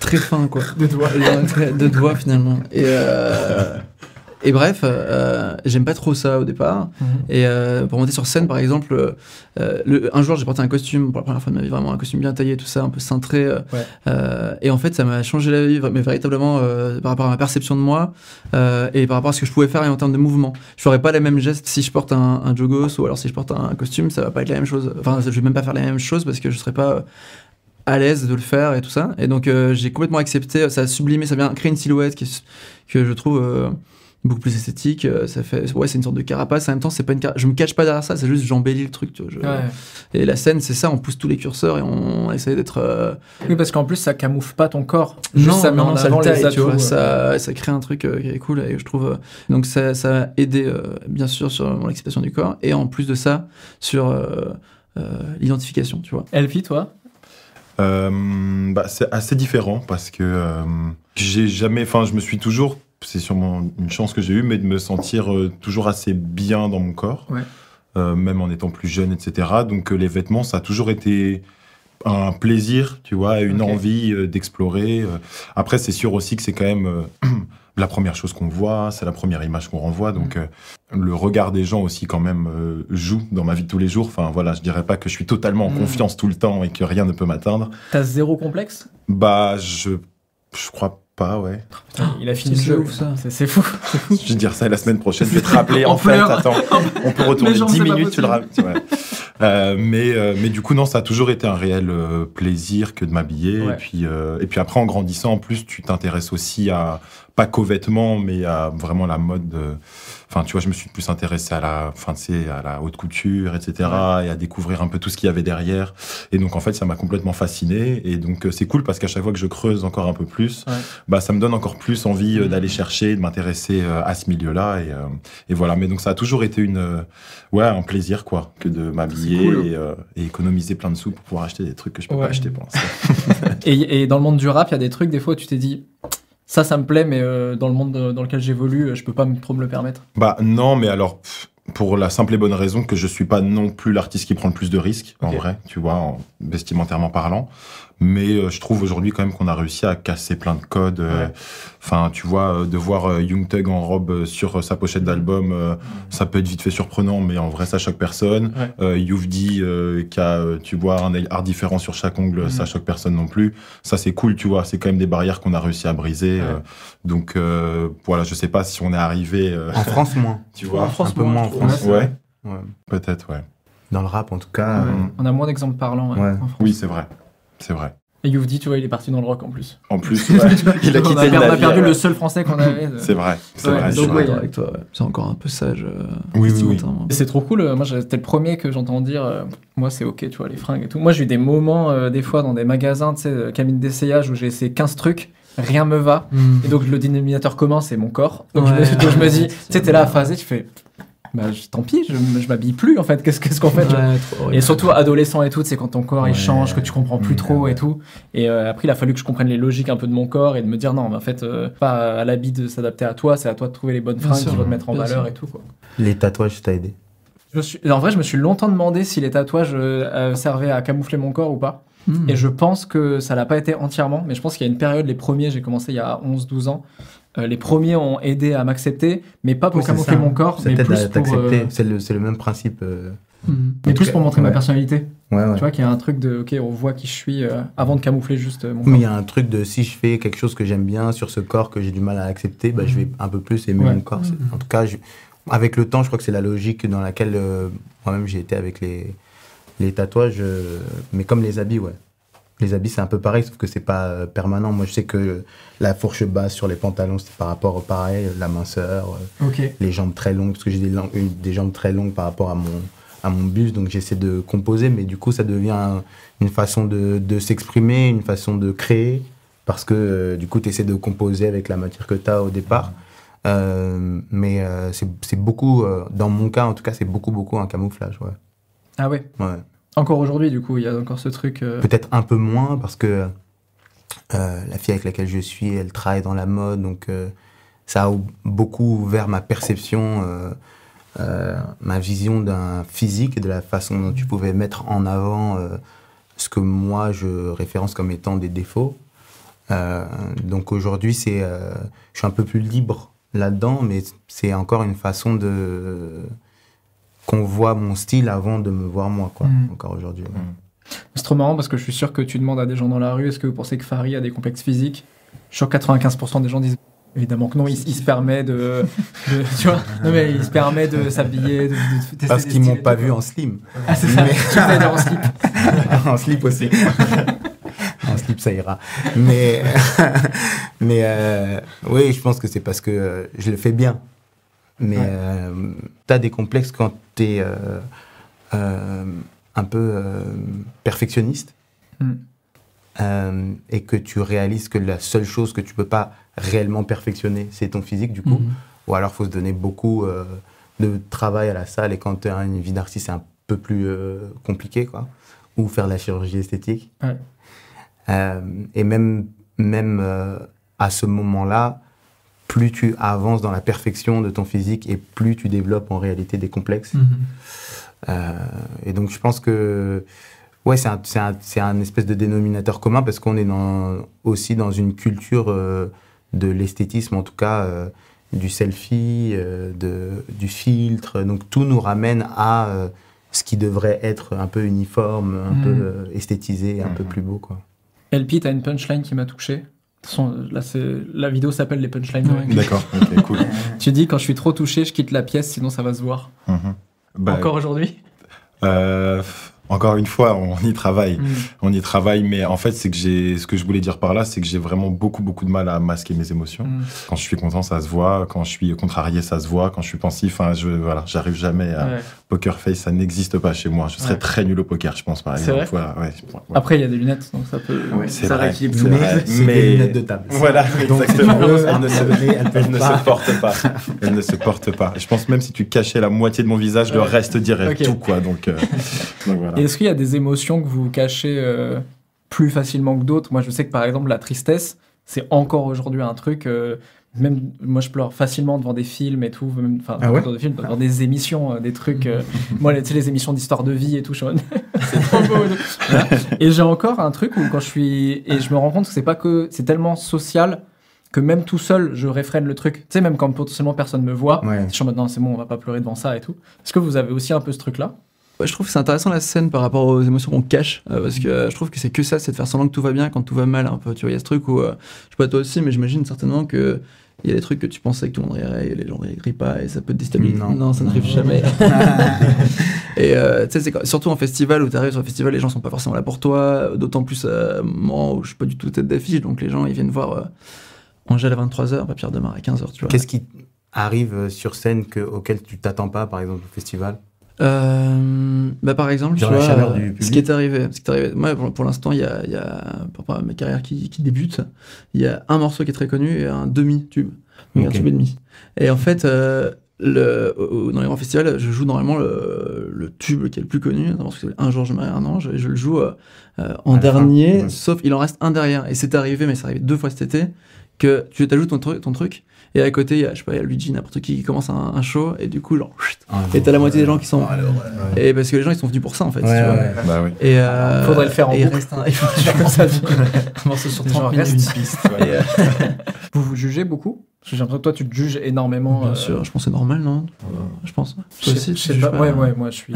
très fin, quoi. De doigts. Euh, de doigts, finalement. Et, euh, et bref, euh, j'aime pas trop ça au départ. Mhm. Et euh, pour monter sur scène, par exemple, euh, le, un jour, j'ai porté un costume pour la première fois de ma vie, vraiment un costume bien taillé, tout ça, un peu cintré. euh, Ouais. euh, et en fait, ça m'a changé la vie, mais véritablement euh, par rapport à ma perception de moi euh, et par rapport à ce que je pouvais faire en termes de mouvement. Je ferais pas les mêmes gestes si je porte un, un jogos ou alors si je porte un costume, ça va pas être la même chose. Enfin, je vais même pas faire les mêmes choses parce que je serais pas à l'aise de le faire et tout ça. Et donc, euh, j'ai complètement accepté. Ça a sublimé, ça vient créer une silhouette qui, que je trouve euh, beaucoup plus esthétique. euh, Ça fait, ouais, c'est une sorte de carapace. En même temps, c'est pas une cara- je me cache pas derrière ça. C'est juste j'embellis le truc. tu vois, je- Ouais. Et la scène, c'est ça. On pousse tous les curseurs et on essaie d'être. euh, Oui, parce qu'en plus, ça camoufle pas ton corps. Juste non, ça met non, en ça avant le les taille, atouts. tu vois, ça, ça crée un truc qui est cool et je trouve. donc ça, ça a aidé bien sûr sur mon acceptation du corps et en plus de ça sur l'identification, tu vois. Elfie, toi? Bah, c'est assez différent parce que euh, j'ai jamais, enfin, je me suis toujours, c'est sûrement une chance que j'ai eue, mais de me sentir euh, toujours assez bien dans mon corps, Ouais. Euh, même en étant plus jeune, etc. Donc euh, les vêtements, ça a toujours été un plaisir, tu vois, une envie euh, d'explorer. euh. Après, c'est sûr aussi que c'est quand même euh, la première chose qu'on voit, c'est la première image qu'on renvoie, donc euh, le regard des gens aussi quand même euh, joue dans ma vie de tous les jours. Enfin voilà, je dirais pas que je suis totalement en Mm. confiance tout le temps et que rien ne peut m'atteindre. T'as zéro complexe? Bah, je, je crois pas, ouais. Putain, Il a fini le jeu. ouf, ça. C'est- fou. Je vais dire ça la semaine prochaine. Je vais te rappeler. En fait, pleurs. attends, on peut retourner gens, 10 c'est pas minutes, tu le rappelles. Ouais. Euh, mais, euh, mais du coup, non, ça a toujours été un réel euh, plaisir que de m'habiller. Ouais. Et, puis, euh, et puis après, en grandissant, en plus, tu t'intéresses aussi à, pas qu'aux vêtements, mais à vraiment la mode. Enfin, tu vois, je me suis plus intéressé à la, sais, à la haute couture, etc. Et à découvrir un peu tout ce qu'il y avait derrière. Et donc, en fait, ça m'a complètement fasciné. Et donc, euh, c'est cool parce qu'à chaque fois que je creuse encore un peu plus, Ouais. bah, ça me donne encore plus envie euh, Mhm. d'aller chercher, de m'intéresser euh, à ce milieu-là. Et, et voilà. Mais donc, ça a toujours été une, ouais, un plaisir, quoi, que de m'habiller cool. et, euh, et économiser plein de sous pour pouvoir acheter des trucs que je peux Ouais. pas acheter pour l'instant. Et, et dans le monde du rap, il y a des trucs, des fois, où tu t'es dit, ça, ça me plaît, mais euh, dans le monde de- dans lequel j'évolue, euh, je peux pas trop me le permettre. Bah, non, mais alors, pff, pour la simple et bonne raison que je suis pas non plus l'artiste qui prend le plus de risques, en vrai, tu vois, en vestimentairement parlant. Mais euh, je trouve aujourd'hui quand même qu'on a réussi à casser plein de codes. euh, Ouais. Enfin, tu vois, euh, de voir euh, Young Thug en robe sur euh, sa pochette d'album, euh, ça peut être vite fait surprenant, mais en vrai, ça choque personne. Ouais. Euh, Youvdi euh, qui a, tu vois, un art différent sur chaque ongle, ça choque personne non plus. Ça, c'est cool, tu vois. C'est quand même des barrières qu'on a réussi à briser. Ouais. euh, donc, euh, voilà, je sais pas si on est arrivé, euh, En France, moins. tu vois. un peu moins en France. Ouais, Ouais. peut-être, ouais. Dans le rap, en tout cas. Ouais. euh, On a moins d'exemples parlants. ouais, Ouais. en France. Oui, c'est vrai. C'est vrai. Et Youvdi, tu vois, il est parti dans le rock en plus. En plus, ouais, il a on, quitté a, le per- on a perdu ouais. le seul français qu'on avait. euh. C'est vrai, c'est Ouais, vrai. donc suis ouais, d'accord. avec toi, ouais. C'est encore un peu sage. euh, Oui, oui. Et c'est trop cool. euh, Moi, j'étais le premier que j'entends dire, euh, moi, c'est ok, tu vois, les fringues et tout. Moi, j'ai eu des moments, euh, des fois, dans des magasins, tu sais, euh, cabines d'essayage où j'ai essayé 15 trucs, rien me va. Et donc, le dénominateur commun, c'est mon corps. Donc, je, me, donc, je me dis, tu sais, t'es là à phaser, tu fais, bah, je- tant pis, je, je m'habille plus, en fait. Qu'est-ce qu'on fait Ouais. Et surtout, adolescent et tout, c'est quand ton corps il change, que tu comprends plus Mmh, trop ouais. et tout. Et euh, après, il a fallu que je comprenne les logiques un peu de mon corps et de me dire, non, mais en fait, euh, pas à l'habit de s'adapter à toi, c'est à toi de trouver les bonnes fringues qui vont te mettre en valeur sûr. et tout, quoi. Les tatouages, t'as aidé? Je me suis- En vrai, je me suis longtemps demandé si les tatouages euh, servaient à camoufler mon corps ou pas. Hmm. Et je pense que ça l'a pas été entièrement, mais je pense qu'il y a une période, les premiers, j'ai commencé il y a 11-12 ans, euh, les premiers ont aidé à m'accepter, mais pas pour Oui, camoufler mon corps, mais plus, à pour, t'accepter. euh, C'est le, c'est le même principe. euh. Hmm. mais plus pour montrer ma personnalité. Ouais, ouais. Tu vois qu'il y a un truc de, ok, on voit qui je suis euh, avant de camoufler juste mon Mais corps. il y a un truc de si je fais quelque chose que j'aime bien sur ce corps que j'ai du mal à accepter, bah, je vais un peu plus aimer Ouais. mon corps. C'est- En tout cas, je- avec le temps, je crois que c'est la logique dans laquelle euh, moi-même j'ai été avec les, les tatouages. euh, mais comme les habits, ouais. Les habits, c'est un peu pareil, sauf que c'est pas euh, permanent. Moi, je sais que la fourche basse sur les pantalons, c'est par rapport au pareil, la minceur, euh, les jambes très longues, parce que j'ai des, jambes très longues par rapport à mon, à mon buste, donc j'essaie de composer, mais du coup, ça devient un- une façon de, de s'exprimer, une façon de créer, parce que euh, du coup, tu essaies de composer avec la matière que tu as au départ. Euh, mais euh, c'est c'est beaucoup, euh, dans mon cas en tout cas, c'est beaucoup, beaucoup un camouflage. Ouais. Ah ouais? Ouais. Encore aujourd'hui, du coup, il y a encore ce truc. euh, Peut-être un peu moins parce que euh, la fille avec laquelle je suis, elle travaille dans la mode, donc euh, ça a ou- beaucoup ouvert ma perception, ma vision d'un physique de la façon dont tu pouvais mettre en avant ce que moi je référence comme étant des défauts. Donc aujourd'hui, c'est, je suis un peu plus libre là-dedans, mais c'est encore une façon de qu'on voit mon style avant de me voir moi, quoi. Mm. Encore aujourd'hui. ouais. C'est trop marrant parce que je suis sûr que tu demandes à des gens dans la rue est-ce que vous pensez que Farid a des complexes physiques? Je suis sûr que 95% des gens disent évidemment que non, il, il se permet de, de- Tu vois Non, mais il se permet de s'habiller, de, de tester Parce qu'ils m'ont pas vu en slim. Ah, c'est ça, Mais- tu vas dire en slip. en slip aussi. en slip, ça ira. Mais, mais euh, oui, je pense que c'est parce que euh, je le fais bien. Mais Ouais. euh, t'as des complexes quand t'es euh, euh, un peu perfectionniste Mm. euh, et que tu réalises que la seule chose que tu peux pas réellement perfectionner, c'est ton physique, du coup. Mhm. Ou alors, faut se donner beaucoup de travail à la salle et quand tu as une vie d'artiste, c'est un peu plus compliqué, quoi. Ou faire de la chirurgie esthétique. Ouais. Et même, même à ce moment-là, plus tu avances dans la perfection de ton physique et plus tu développes en réalité des complexes. Mhm. Euh, et donc, je pense que ouais, c'est un, c'est un, c'est un espèce de dénominateur commun parce qu'on est dans, aussi dans une culture euh, de l'esthétisme, en tout cas euh, du selfie, euh, de, du filtre. Donc, tout nous ramène à euh, ce qui devrait être un peu uniforme, un Mhm. peu euh, esthétisé, un peu Mhm. plus beau. Quoi. LP, t'as une punchline qui m'a touché? Là, la vidéo s'appelle les punchlines. Ouais. D'accord, ok, cool. Tu dis quand je suis trop touché, je quitte la pièce, sinon ça va se voir. Mhm. Bah, Encore aujourd'hui? euh, encore une fois, on y travaille. Mm. On y travaille, mais en fait, c'est que j'ai, ce que je voulais dire par là, c'est que j'ai vraiment beaucoup, beaucoup de mal à masquer mes émotions. Mm. Quand je suis content, ça se voit. Quand je suis contrarié, ça se voit. Quand je suis pensif, enfin, je, voilà, j'arrive jamais à Ouais. poker face, ça n'existe pas chez moi. Je serais Ouais. très nul au poker, je pense, par C'est exemple. vrai Voilà, ouais, ouais. Après, il y a des lunettes, donc ça peut. c'est ça rééquilibre tout. vrai. c'est mais- des lunettes de table. Voilà, Donc, exactement. Elle ne se- elle ne se porte pas. Elle ne se porte pas. Je pense même si tu cachais la moitié de mon visage, le reste dirait Ok. tout, quoi. Donc, euh, donc voilà. Et Est-ce qu'il y a des émotions que vous cachez euh, plus facilement que d'autres? Moi, je sais que par exemple, la tristesse, c'est encore aujourd'hui un truc. euh, même moi, je pleure facilement devant des films et tout. Enfin, Ah ouais? devant des films, devant des émissions, euh, des trucs. moi, tu sais, les émissions d'histoire de vie et tout, c'est trop beau. Voilà. Et j'ai encore un truc où quand je suis et je me rends compte que c'est pas que c'est tellement social que même tout seul, je réfrène le truc. Tu sais, même quand potentiellement personne me voit, Ouais. je suis en mode non, c'est bon, on va pas pleurer devant ça et tout. Est-ce que vous avez aussi un peu ce truc-là? Ouais, je trouve que c'est intéressant la scène par rapport aux émotions qu'on cache, euh, parce que euh, je trouve que c'est que ça, c'est de faire semblant que tout va bien quand tout va mal un peu. Tu vois, il y a ce truc où, euh, je sais pas toi aussi, mais j'imagine certainement que il y a des trucs que tu pensais que tout le monde rirait et les gens ne rient pas et ça peut te déstabiliser. Non. ça n'arrive jamais. et euh, tu sais, surtout en festival où tu arrives sur un festival, les gens sont pas forcément là pour toi, d'autant plus à un moment où je suis pas du tout tête d'affiche, donc les gens ils viennent voir Angèle à 23h, pas Pierre Demar à 15h, tu vois. Qu'est-ce qui arrive sur scène que, auquel tu t'attends pas, par exemple, au festival? Euh, bah par exemple, tu vois, euh, ce qui est arrivé, ce qui est arrivé. Moi, pour, pour l'instant, il y a, il y a, à ma carrière qui, qui débute, il y a un morceau qui est très connu et un demi-tube, Donc, un tube et demi. Et en fait, euh, le, au- dans les grands festivals, je joue normalement le, le tube qui est le plus connu, un jour je marie un ange, et je le joue euh, euh, en dernier, fin, ouais. sauf il en reste un derrière. Et c'est arrivé, mais c'est arrivé deux fois cet été, que tu t'ajoutes ton, truc- ton truc, et à côté, il y a, je sais pas, il y a Luigi, n'importe qui qui commence un, un show, et du coup, genre, chut, et t'as la moitié des gens qui sont. Et parce que les gens ils sont venus pour ça en fait. Ouais, tu vois. ouais. Bah oui. Et euh, Faudrait le faire en boucle. reste un- il faut- comme ça, un morceau sur Les gens 30 restent. minutes. Et, euh, Vous vous jugez beaucoup? Parce que J'ai l'impression que toi, tu te juges énormément. bien euh, sûr, je pense que c'est normal, non Je pense. Je Toi aussi, tu pas. pas, Ouais, ouais, moi je suis.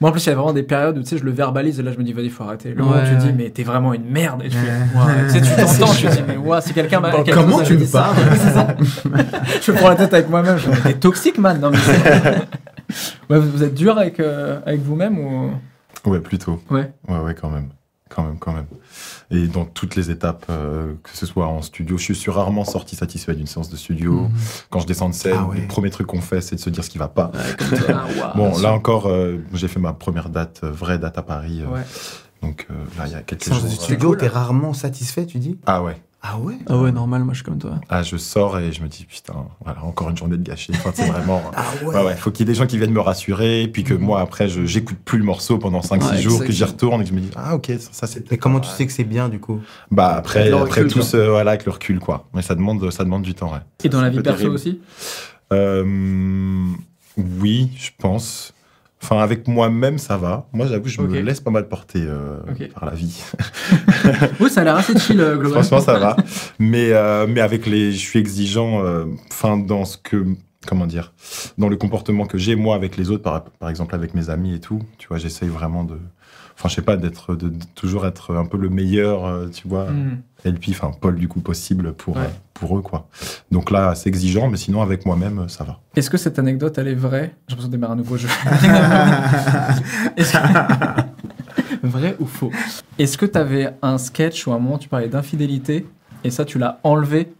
moi en plus, il y a vraiment des périodes où tu sais, je le verbalise et là je me dis, vas-y, faut arrêter. Le moment où Ouais, tu dis, mais t'es vraiment une merde. Et tu fais, Ouais. ouais. tu sais, tu t'entends, tu te dis, mais ouais, si quelqu'un m'a. quelqu'un Comment tu me parles c'est ça. Je prends la tête avec moi-même. Je me dis, t'es toxique, man. Non, mais c'est- ouais, vous vous êtes dur avec, euh, avec vous-même ou. Ouais, plutôt. Ouais. Ouais, ouais, quand même. Quand même, quand même. Et dans toutes les étapes, euh, que ce soit en studio, je suis rarement sorti satisfait d'une séance de studio. Mhm. Quand je descends de scène, Ah ouais. le premier truc qu'on fait, c'est de se dire ce qui va pas. Ouais, comme toi. Ah, Bon, là encore, euh, j'ai fait ma première date, euh, vraie date à Paris. euh, Ouais. Donc euh, là, il y a quelques Séance jours. de euh, studio, t'es rarement satisfait, tu dis? Ah ouais. Ah ouais Ah ouais, normal, moi je suis comme toi. Ah, je sors et je me dis, putain, voilà, encore une journée de gâchée. Enfin, c'est vraiment. Ah ouais, Ouais, ouais, faut qu'il y ait des gens qui viennent me rassurer, puis que moi, après, je j'écoute plus le morceau pendant 5-6 Ouais, jours, que j'y retourne et que je me dis, ah, ok, ça, ça, c'est. Et comment tu sais que c'est bien, du coup? Bah, après, après recul, tout ce, voilà, avec le recul, quoi. Mais ça demande, ça demande du temps, ouais. Et dans la vie perso terrible. aussi? Euh, oui, je pense. Enfin, avec moi-même, ça va. Moi, j'avoue, je me laisse pas mal porter euh, par la vie. Oui, ça a l'air assez chill, euh, globalement. Franchement, ça va. Mais, euh, mais avec les, je suis exigeant, euh, dans ce que, comment dire, dans le comportement que j'ai moi avec les autres, par, par exemple avec mes amis et tout. Tu vois, j'essaye vraiment de, enfin, je sais pas, d'être, de, de toujours être un peu le meilleur, euh, tu vois. Et puis, enfin, Paul du coup possible pour Ouais. euh, pour eux, quoi. Donc là, c'est exigeant, mais sinon avec moi-même, ça va. Est-ce que cette anecdote, elle est vraie? J'ai l'impression de démarrer un nouveau jeu. Que- vrai ou faux? Est-ce que tu avais un sketch ou un moment où tu parlais d'infidélité et ça, tu l'as enlevé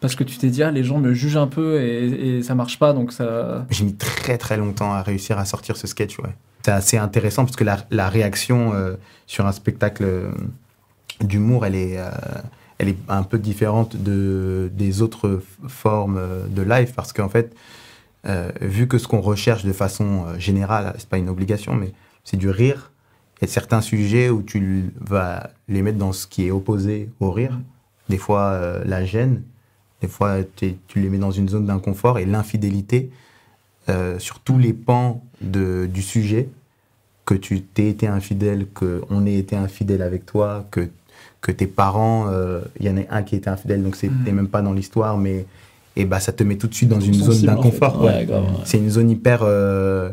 Parce que tu t'es dit, ah, les gens me jugent un peu et, et ça marche pas, donc ça. J'ai mis très très longtemps à réussir à sortir ce sketch, ouais. C'est assez intéressant parce que la, la réaction euh, sur un spectacle euh, d'humour, elle est, euh, elle est un peu différente de, des autres formes de live parce qu'en fait, euh, vu que ce qu'on recherche de façon générale, c'est pas une obligation, mais c'est du rire, il y a certains sujets où tu vas les mettre dans ce qui est opposé au rire. Des fois, la gêne, des fois, tu les mets dans une zone d'inconfort et l'infidélité euh, sur tous les pans de, du sujet, que tu t'aies été infidèle, qu'on ait été infidèle avec toi, que, que tes parents, euh, il y en a un qui était infidèle, donc c'est- t'es même pas dans l'histoire, mais et bah, ça te met tout de suite dans une zone en d'inconfort. fait. ouais. Ouais, grave, ouais. C'est une zone hyper. euh,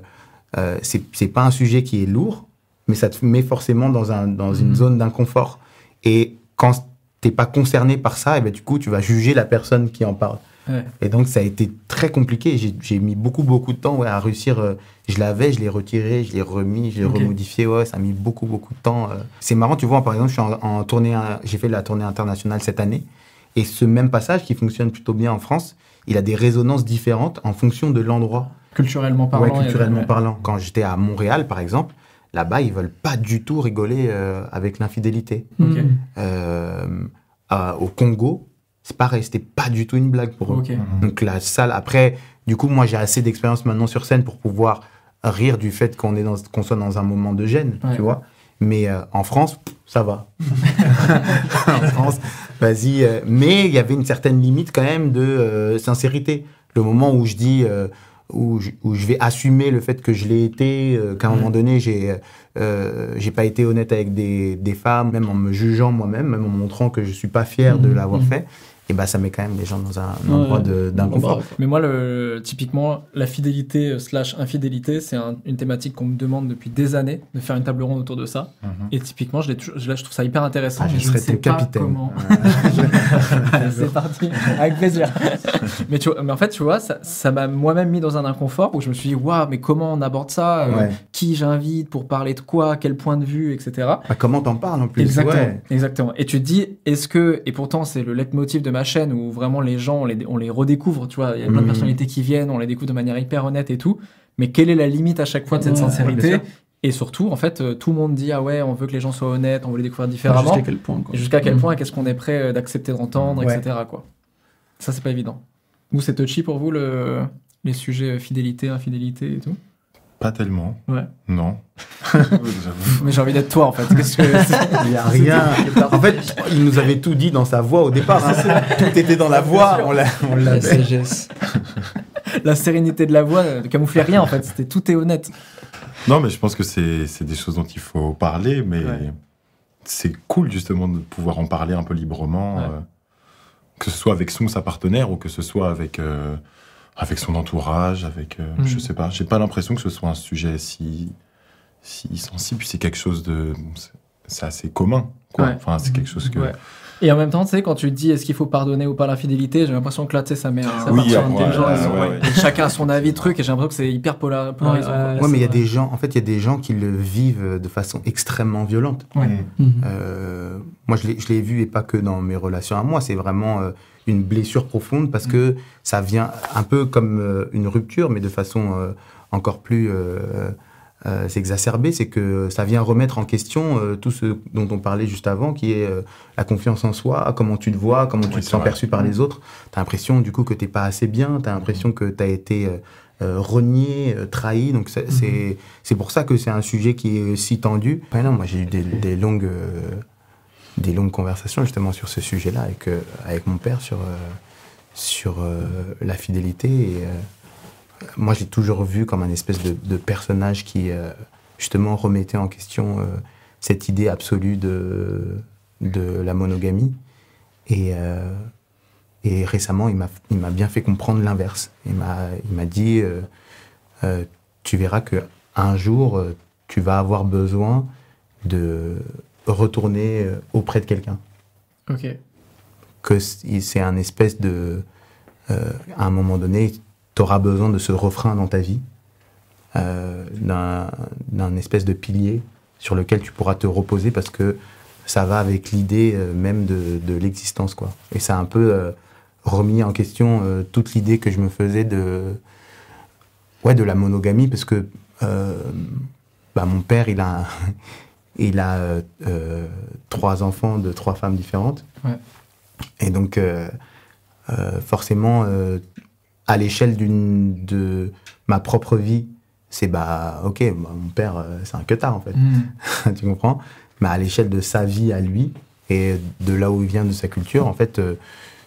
euh, c'est pas un sujet qui est lourd, mais ça te met forcément dans, un, dans une zone d'inconfort. Et quand t'es pas concerné par ça, et ben, du coup, tu vas juger la personne qui en parle. Ouais. Et donc, ça a été très compliqué. J'ai- mis beaucoup, beaucoup de temps ouais, à réussir. euh, je l'avais, je l'ai retiré, je l'ai remis, je l'ai remodifié. Ouais, ça a mis beaucoup, beaucoup de temps. euh. C'est marrant, tu vois, par exemple, je suis en, en tournée, euh, j'ai fait la tournée internationale cette année. Et ce même passage, qui fonctionne plutôt bien en France, il a des résonances différentes en fonction de l'endroit. Culturellement parlant. Ouais, culturellement parlant. Quand j'étais à Montréal, par exemple, là-bas, ils veulent pas du tout rigoler euh, avec l'infidélité. Euh, au Congo, c'est pareil, c'était pas du tout une blague pour eux. Ok. Donc la salle, après, du coup, moi j'ai assez d'expérience maintenant sur scène pour pouvoir rire du fait qu'on est dans, qu'on soit dans un moment de gêne, Ouais. tu vois. Mais euh, en France, ça va. en France, vas-y. euh, mais il y avait une certaine limite quand même de euh, sincérité. Le moment où je dis, euh, où, je, où je vais assumer le fait que je l'ai été, euh, qu'à un moment donné, j'ai euh, j'ai pas été honnête avec des, des femmes, même en me jugeant moi-même, même en montrant que je suis pas fier de Mhm, l'avoir mhm. fait. Et ben ça met quand même les gens dans un, Ouais, endroit d'inconfort. Mais moi, le, typiquement, la fidélité euh, slash infidélité, c'est un- une thématique qu'on me demande depuis des années de faire une table ronde autour de ça. Mhm. Et typiquement, je, je- là, je trouve ça hyper intéressant. Ah, je mais serais sais pas capitaine. comment. c'est parti, avec plaisir. mais, tu vois, mais en fait, tu vois, ça m'a moi-même mis dans un inconfort où je me suis dit, waouh, mais comment on aborde ça Euh, Ouais. Qui j'invite pour parler de quoi Quel point de vue, etc. Ah, comment t'en parles en plus Exactement, ouais. exactement. Et tu te dis, est-ce que, et pourtant c'est le leitmotiv de ma chaîne où vraiment les gens, on les, on les redécouvre, tu vois, il y a plein de Mhm. personnalités qui viennent, on les découvre de manière hyper honnête et tout, mais quelle est la limite à chaque fois de cette Ouais, sincérité Et surtout, en fait, euh, tout le monde dit, ah ouais, on veut que les gens soient honnêtes, on veut les découvrir différemment. Jusqu'à quel point jusqu'à quel Mm. point, qu'est-ce qu'on est prêt euh, d'accepter d'entendre, Ouais. etc. Quoi. Ça, c'est pas évident. Vous, c'est touchy pour vous, le, les sujets euh, fidélité, infidélité et tout? Pas tellement. Ouais. Non. Mais j'ai envie d'être toi, en fait. Que Il n'y a rien. en fait, il nous avait tout dit dans sa voix au départ. hein. Tout était dans la voix. On l'a- La sagesse. La sérénité de la voix ne camouflait rien, en fait. C'était tout est honnête. Non, mais je pense que c'est c'est des choses dont il faut parler, mais Ouais. c'est cool justement de pouvoir en parler un peu librement, Ouais. euh, que ce soit avec son sa partenaire ou que ce soit avec euh, avec son entourage, avec euh, Mhm. je sais pas. J'ai pas l'impression que ce soit un sujet si si sensible. Puis c'est quelque chose de c'est- c'est assez commun. Quoi. Ouais. Enfin, c'est quelque chose que Ouais. Et en même temps, tu sais, quand tu te dis est-ce qu'il faut pardonner ou pas l'infidélité, j'ai l'impression que là, tu sais, ça met un Ça oui, part ouais, ouais, ouais. Et Chacun a son avis, truc, et j'ai l'impression que c'est hyper polar- polarisant. Ouais, ouais, mais il y a des gens, en fait, il y a des gens qui le vivent de façon extrêmement violente. Ouais. Mhm. Euh, moi, je l'ai- vu et pas que dans mes relations à moi. C'est vraiment euh, une blessure profonde parce que ça vient un peu comme euh, une rupture, mais de façon euh, encore plus euh, exacerbée. C'est que ça vient remettre en question euh, tout ce dont on parlait juste avant, qui est euh, la confiance en soi, comment tu te vois, comment tu te c'est sens vrai. perçu par les autres. Tu as l'impression, du coup, que tu pas assez bien. Tu as l'impression que tu as été. euh, renié, trahi, donc c'est c'est- c'est pour ça que c'est un sujet qui est si tendu. Ouais, non, moi j'ai eu des, des longues, des longues conversations justement sur ce sujet-là avec, avec mon père sur, sur la fidélité. Et, moi, j'ai toujours vu comme un espèce de, de personnage qui, euh, justement, remettait en question euh, cette idée absolue de, de la monogamie. Et, euh, et récemment, il m'a bien fait comprendre l'inverse. Il m'a dit euh, Tu verras que un jour, tu vas avoir besoin de retourner auprès de quelqu'un Ok. que c'est un espèce de. euh, à un moment donné, tu auras besoin de ce refrain dans ta vie, euh, d'un espèce de pilier sur lequel tu pourras te reposer parce que ça va avec l'idée euh, même de, de l'existence. quoi. Et c'est un peu euh, remis en question euh, toute l'idée que je me faisais de, ouais, de la monogamie, parce que bah, mon père, il a, il a trois enfants de trois femmes différentes. Ouais. Et donc, forcément, à l'échelle d'une de ma propre vie, c'est bah, ok, bah, mon père, euh, c'est un queutard en fait. Hmm. tu comprends? Mais à l'échelle de sa vie à lui et de là où il vient de sa culture, en fait, euh,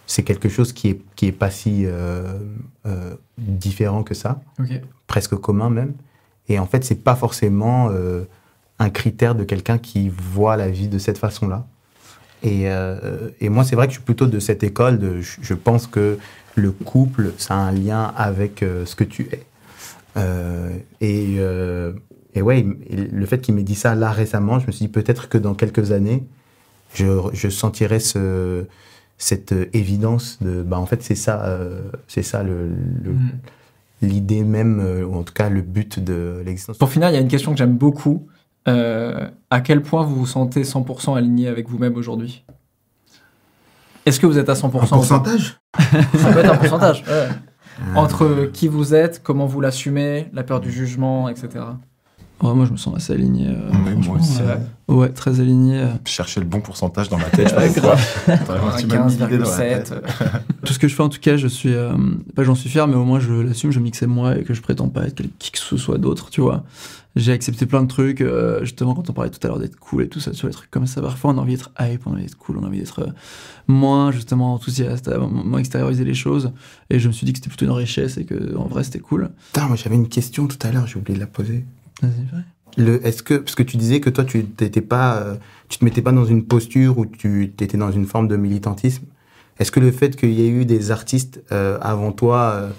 c'est quelque chose qui est, qui est pas si euh, différent que ça, presque commun même. Et en fait, c'est pas forcément un critère de quelqu'un qui voit la vie de cette façon-là. Et, et moi, c'est vrai que je suis plutôt de cette école. De, je, je pense que le couple, ça a un lien avec euh, ce que tu es. Euh, et, euh, et ouais, le fait qu'il m'ait dit ça là récemment, je me suis dit peut-être que dans quelques années, je, je sentirai ce, cette euh, évidence de, bah en fait c'est ça, c'est ça le, le- Hmm. l'idée même, ou en tout cas le but de l'existence. Pour finir, il y a une question que j'aime beaucoup. Euh, à quel point vous vous sentez 100% aligné avec vous-même aujourd'hui? Est-ce que vous êtes à 100% Un pourcentage Ça peut être un pourcentage. ouais. Euh, Entre qui vous êtes, comment vous l'assumez, la peur du jugement, etc. Ouais, moi, je me sens assez aligné. euh, Oui, moi aussi. euh, ouais, très aligné. euh. Je cherchais le bon pourcentage dans ma tête. je Ouais, sais pas pourquoi. Vraiment, tu m'as mis l'idée dans la 15,7. tête. Tout ce que je fais, en tout cas, je suis. euh, pas j'en suis fier, mais au moins je l'assume, je mixais moi et que je prétends pas être qui que ce soit d'autre, tu vois. J'ai accepté plein de trucs, euh, justement, quand on parlait tout à l'heure d'être cool et tout ça, vois, des trucs comme ça. Parfois, on a envie d'être hype, on a envie d'être cool, on a envie d'être euh, moins, justement, enthousiaste, à moins extérioriser les choses. Et je me suis dit que c'était plutôt une richesse et que, en vrai, c'était cool. Putain, moi j'avais une question tout à l'heure, j'ai oublié de la poser. Le, est-ce que, parce que tu disais que toi, tu t'étais pas, euh, tu te mettais pas dans une posture où tu étais dans une forme de militantisme. Est-ce que le fait qu'il y ait eu des artistes euh, avant toi euh,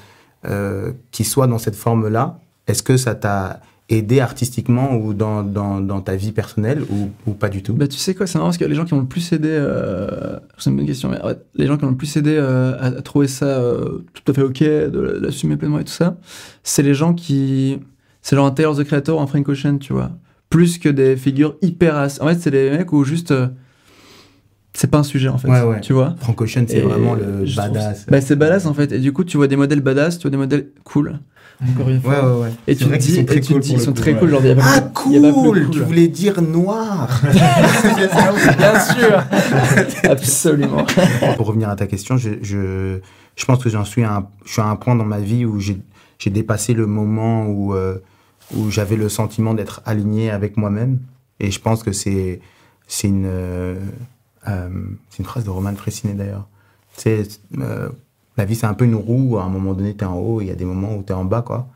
euh, qui soient dans cette forme-là, est-ce que ça t'a aidé artistiquement ou dans, dans, dans ta vie personnelle ou, ou pas du tout? Bah, tu sais quoi, c'est marrant parce que les gens qui ont le plus aidé, euh, c'est une bonne question, mais ouais, les gens qui ont le plus aidé euh, à, à trouver ça euh, tout à fait ok, de l'assumer pleinement et tout ça, c'est les gens qui. C'est genre un Taylor the Creator un Frank Ocean, tu vois. Plus que des figures hyper. ass- En fait, c'est des mecs où juste. euh, c'est pas un sujet en fait, Ouais, ouais. tu vois. Frank Ocean, c'est vraiment le badass. Bah, c'est badass en fait. Et du coup, tu vois des modèles badass, tu vois des modèles cool. Encore une fois. Ouais, ouais, ouais. Et C'est tu vrai dis, sont très et tu te cool ils sont coup, très cool. Genre, Ah, cool cool. Tu voulais dire noir Bien sûr. Absolument. Pour revenir à ta question, je, je, je pense que j'en suis à un, je suis à un point dans ma vie où j'ai j'ai dépassé le moment où, euh, où j'avais le sentiment d'être aligné avec moi-même. Et je pense que c'est c'est une, euh, euh, c'est une phrase de Roman Fressinet d'ailleurs. Tu sais, euh, la vie c'est un peu une roue, à un moment donné tu es en haut, il y a des moments où tu es en bas. quoi.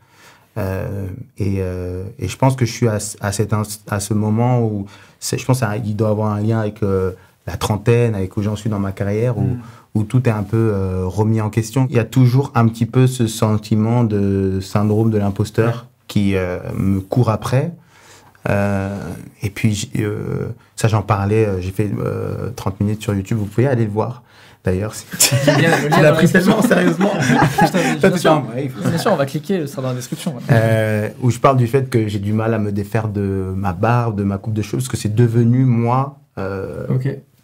Euh, et, euh, et je pense que je suis à, ce- à, ce moment où je pense qu'il doit avoir un lien avec euh, la trentaine, avec où j'en suis dans ma carrière, où, où tout est un peu euh, remis en question. Il y a toujours un petit peu ce sentiment de syndrome de l'imposteur qui euh, me court après. Euh, et puis, ça, j'en parlais, j'ai fait euh, 30 minutes sur YouTube, vous pouvez aller le voir. D'ailleurs, tu l'as la pris tellement sérieusement. Bien sûr. Bien sûr, on va cliquer, ça sera dans la description. ouais. euh, où je parle du fait que j'ai du mal à me défaire de ma barbe, de ma coupe de cheveux, parce que c'est devenu moi, euh,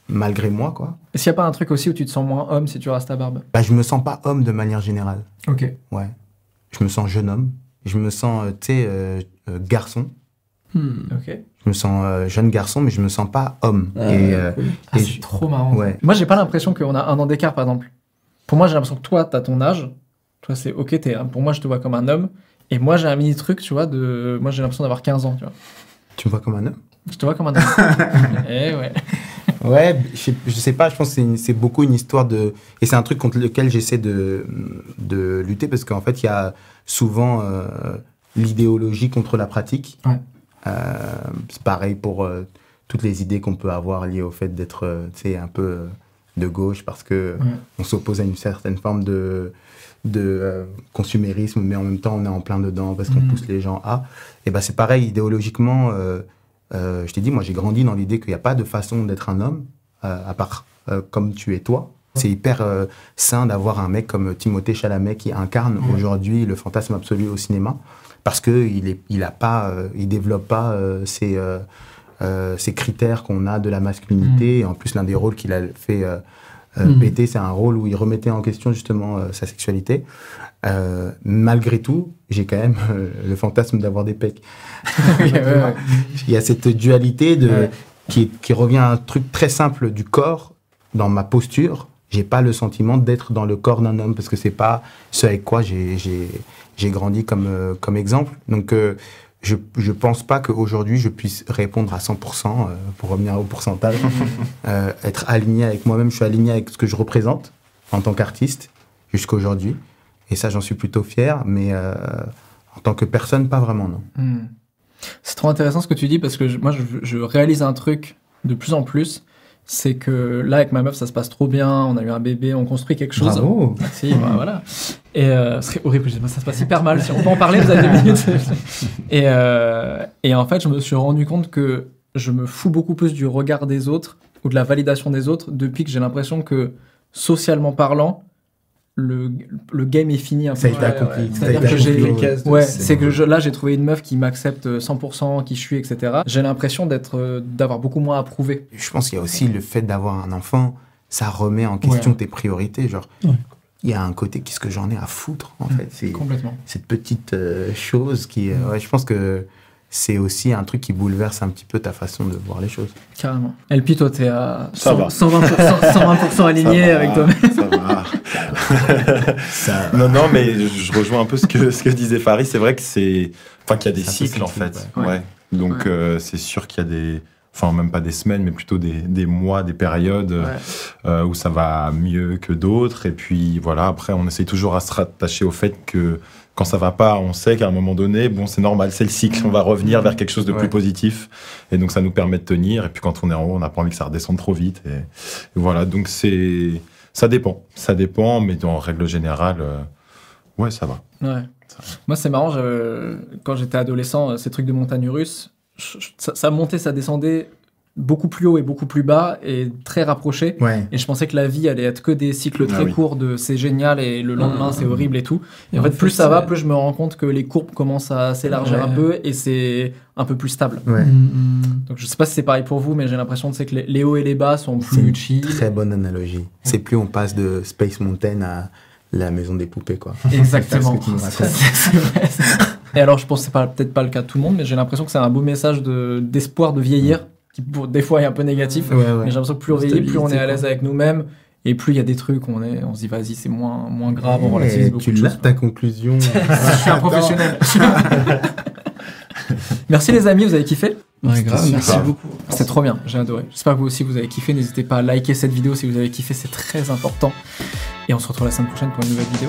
malgré moi, quoi. Est-ce qu'il n'y a pas un truc aussi où tu te sens moins homme si tu restes à barbe? Bah, je me sens pas homme de manière générale. Ok. Ouais. Je me sens jeune homme. Je me sens, euh, tu sais, euh, garçon. Hmm. Ok. Je me sens euh, jeune garçon, mais je me sens pas homme. Ah, et, euh, cool. Ah, et c'est je- trop marrant. Ouais. Moi, j'ai pas l'impression qu'on a un an d'écart, par exemple. Pour moi, j'ai l'impression que toi, t'as ton âge. Toi, c'est ok, t'es, pour moi, je te vois comme un homme. Et moi, j'ai un mini truc, tu vois, de. Moi, j'ai l'impression d'avoir 15 ans, tu vois. tu me vois comme un homme? Je te vois comme un homme. eh ouais. Ouais, je sais, je sais pas, je pense que c'est une- c'est beaucoup une histoire de... Et c'est un truc contre lequel j'essaie de, de lutter, parce qu'en fait, il y a souvent euh, l'idéologie contre la pratique. Ouais. Euh, c'est pareil pour euh, toutes les idées qu'on peut avoir liées au fait d'être, euh, un peu de gauche, parce que Ouais. on s'oppose à une certaine forme de, de consumérisme, mais en même temps, on est en plein dedans, parce qu'on Mhm. pousse les gens à... Et ben c'est pareil, idéologiquement... euh, je t'ai dit, moi j'ai grandi dans l'idée qu'il n'y a pas de façon d'être un homme, euh, à part euh, comme tu es toi. C'est hyper sain d'avoir un mec comme Timothée Chalamet qui incarne aujourd'hui le fantasme absolu au cinéma, parce que il est, il a pas, euh, il développe pas euh, ces, euh, ces critères qu'on a de la masculinité. Et en plus, l'un des rôles qu'il a fait Mhm. BT, c'est un rôle où il remettait en question justement sa sexualité. Euh, malgré tout, j'ai quand même euh, le fantasme d'avoir des pecs. Il y a cette dualité de, Ouais. qui, qui revient à un truc très simple du corps dans ma posture. J'ai pas le sentiment d'être dans le corps d'un homme parce que c'est pas ce avec quoi j'ai j'ai j'ai grandi comme euh, comme exemple. Donc euh, je je pense pas qu'aujourd'hui je puisse répondre à 100% euh, pour revenir au pourcentage, euh, être aligné avec moi-même. Je suis aligné avec ce que je représente en tant qu'artiste jusqu'à aujourd'hui et ça j'en suis plutôt fier. Mais euh, en tant que personne, pas vraiment non. Hmm. C'est trop intéressant ce que tu dis parce que je- moi je, je réalise un truc de plus en plus. C'est que là avec ma meuf ça se passe trop bien, on a eu un bébé, on construit quelque chose. Bravo. Si, bah, voilà. Et euh, ce serait horrible, ça se passe hyper mal. Si on peut en parler, vous avez deux minutes. et, euh, et en fait, je me suis rendu compte que je me fous beaucoup plus du regard des autres ou de la validation des autres depuis que j'ai l'impression que, socialement parlant, le, le game est fini un peu. Ça a été accompli. ouais. C'est-à-dire que j'ai. ouais. Ouais, C'est que je- là j'ai trouvé une meuf qui m'accepte 100%, qui je suis, etc. J'ai l'impression d'être, euh, d'avoir beaucoup moins à prouver. Je pense qu'il y a aussi le fait d'avoir un enfant, ça remet en question Ouais. tes priorités. Genre, Ouais. il y a un côté, qu'est-ce que j'en ai à foutre, en fait. C'est Complètement. cette petite euh, chose qui. euh, ouais, je pense que c'est aussi un truc qui bouleverse un petit peu ta façon de voir les choses. Carrément. LP, toi, t'es à Ça 100, va. 120%, 120% aligné Ça va, avec toi-même. Ça va. Ça, Non, non, mais je rejoins un peu ce que, ce que disait Farid. C'est vrai que c'est. Enfin, qu'il y a des cycles, en fait. ouais. Ouais. Donc, Ouais. euh, c'est sûr qu'il y a des. Enfin, même pas des semaines, mais plutôt des, des mois, des périodes euh, où ça va mieux que d'autres. Et puis, voilà, après, on essaye toujours à se rattacher au fait que quand ça va pas, on sait qu'à un moment donné, bon, c'est normal, c'est le cycle, on va revenir vers quelque chose de Ouais. plus positif. Et donc, ça nous permet de tenir. Et puis, quand on est en haut, on n'a pas envie que ça redescende trop vite. Et, et voilà, donc c'est. Ça dépend. Ça dépend, mais en règle générale, euh, ouais, ça va. Ouais. Moi, c'est marrant, je- quand j'étais adolescent, euh, ces trucs de montagne russe, ça montait, ça descendait beaucoup plus haut et beaucoup plus bas et très rapproché. ouais. Et je pensais que la vie allait être que des cycles Ah très oui. courts de c'est génial et le lendemain Mmh. c'est horrible et tout. Et Et en en fait, fait, plus ça va, plus je me rends compte que les courbes commencent à s'élargir Ouais. un peu et c'est un peu plus stable. ouais. Mm, mm. Donc je sais pas si c'est pareil pour vous, mais j'ai l'impression que les, les hauts et les bas sont plus une chill. très bonne analogie. C'est plus on passe de Space Mountain à la maison des poupées, quoi. Exactement. Et alors, je pense que c'est peut-être pas le cas de tout le monde, mais j'ai l'impression que c'est un beau message de d'espoir de vieillir, qui pour des fois est un peu négatif. Ouais, ouais. Mais j'ai l'impression que plus on vieillit, plus on est à l'aise avec nous-mêmes, et plus il y a des trucs, on est, on se dit vas-y, c'est moins moins grave, on relativise beaucoup tu l'as ta conclusion. Je suis un professionnel. Merci les amis, vous avez kiffé Ouais, grave, super. merci beaucoup. C'était trop bien, j'ai adoré. J'espère que vous aussi vous avez kiffé. N'hésitez pas à liker cette vidéo si vous avez kiffé, c'est très important. Et on se retrouve la semaine prochaine pour une nouvelle vidéo.